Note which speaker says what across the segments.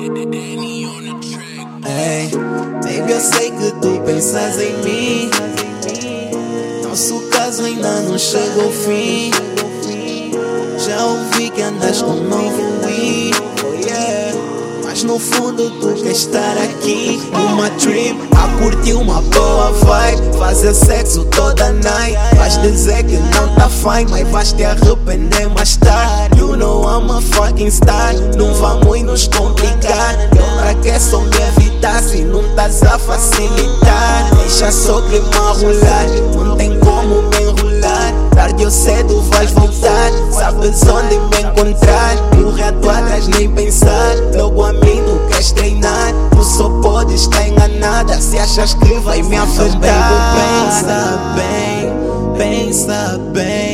Speaker 1: Ei, baby, eu sei que tu pensas em mim. Nosso caso ainda não chegou ao fim. Já ouvi que andas com novo. Mas no fundo tu quer estar aqui Numa trip, a curtir uma boa vibe Fazer sexo toda night Vais dizer que não tá fine Mas vais te arrepender mais tarde You know Não vamos nos complicar. Eu pra que só me evitar Se não estás a facilitar. Deixa só clima rolar Não tem como me enrolar. Tarde ou cedo vais voltar Sabes onde me encontrar. Corre atrás nem pensar Logo a mim tu queres treinar. Tu só podes estar enganada Se achas que vai me afetar Pensa bem, pensa bem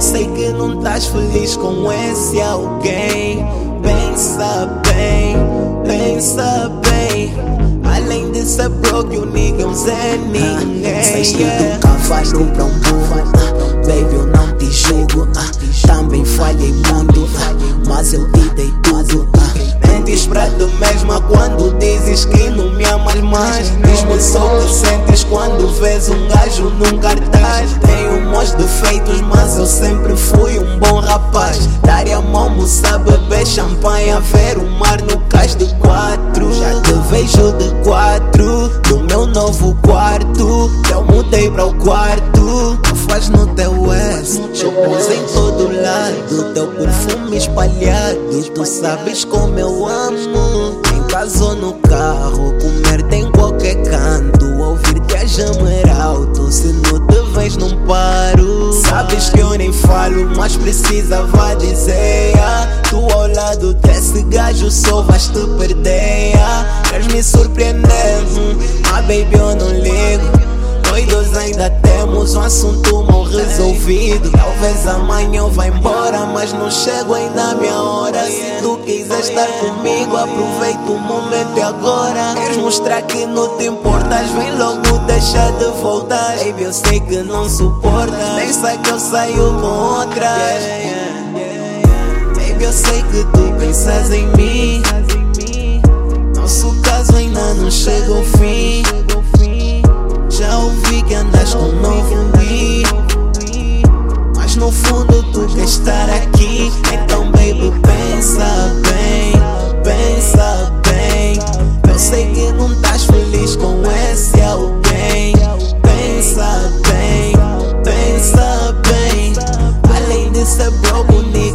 Speaker 1: Eu sei que não estás feliz com esse alguém. Pensa bem, pensa bem. Além de ser broke, o nigga é um Ninguém Sais que tu cavaste pra um burro. Ah, Baby, eu não te julgo. Ah, Também falhei muito. Ah, Mas eu te dei tudo. Ah, Mentes pra tu mesma quando dizes que não me amas mais. Diz-me só que vês um gajo num cartaz. Tenho meus defeitos, mas eu sempre fui um bom rapaz. Dar a mão, moça, beber champanhe, ver o mar no cais de quatro. Já te vejo de quatro, no meu novo quarto. Eu mudei para o quarto, tu faz no teu S. Chupos em todo lado, teu perfume espalhado. Tu sabes como eu amo Em casa ou no carro, comer-te em falo, mas precisava dizer ah, Tu ao lado desse gajo só vais te perder. Ah, Queres me surpreender, hum, ah baby eu não ligo. Nós dois ainda temos um assunto mal resolvido ouvido. Talvez amanhã eu vá embora, mas não chego ainda a minha hora. Se tu quiser estar comigo, aproveita o momento e agora. Queres mostrar que não te importas? Vem logo, deixa de voltar. Baby, eu sei que não suportas. Pensa que eu saio com outras. Baby, eu sei que tu pensas em mim. Nosso caso ainda não chega ao fim. Já ouvi que andas com novo no fundo tu quer estar aqui. Então baby pensa bem, pensa bem. Eu sei que não estás feliz com esse alguém. Pensa bem, pensa bem. Além de ser bro bonito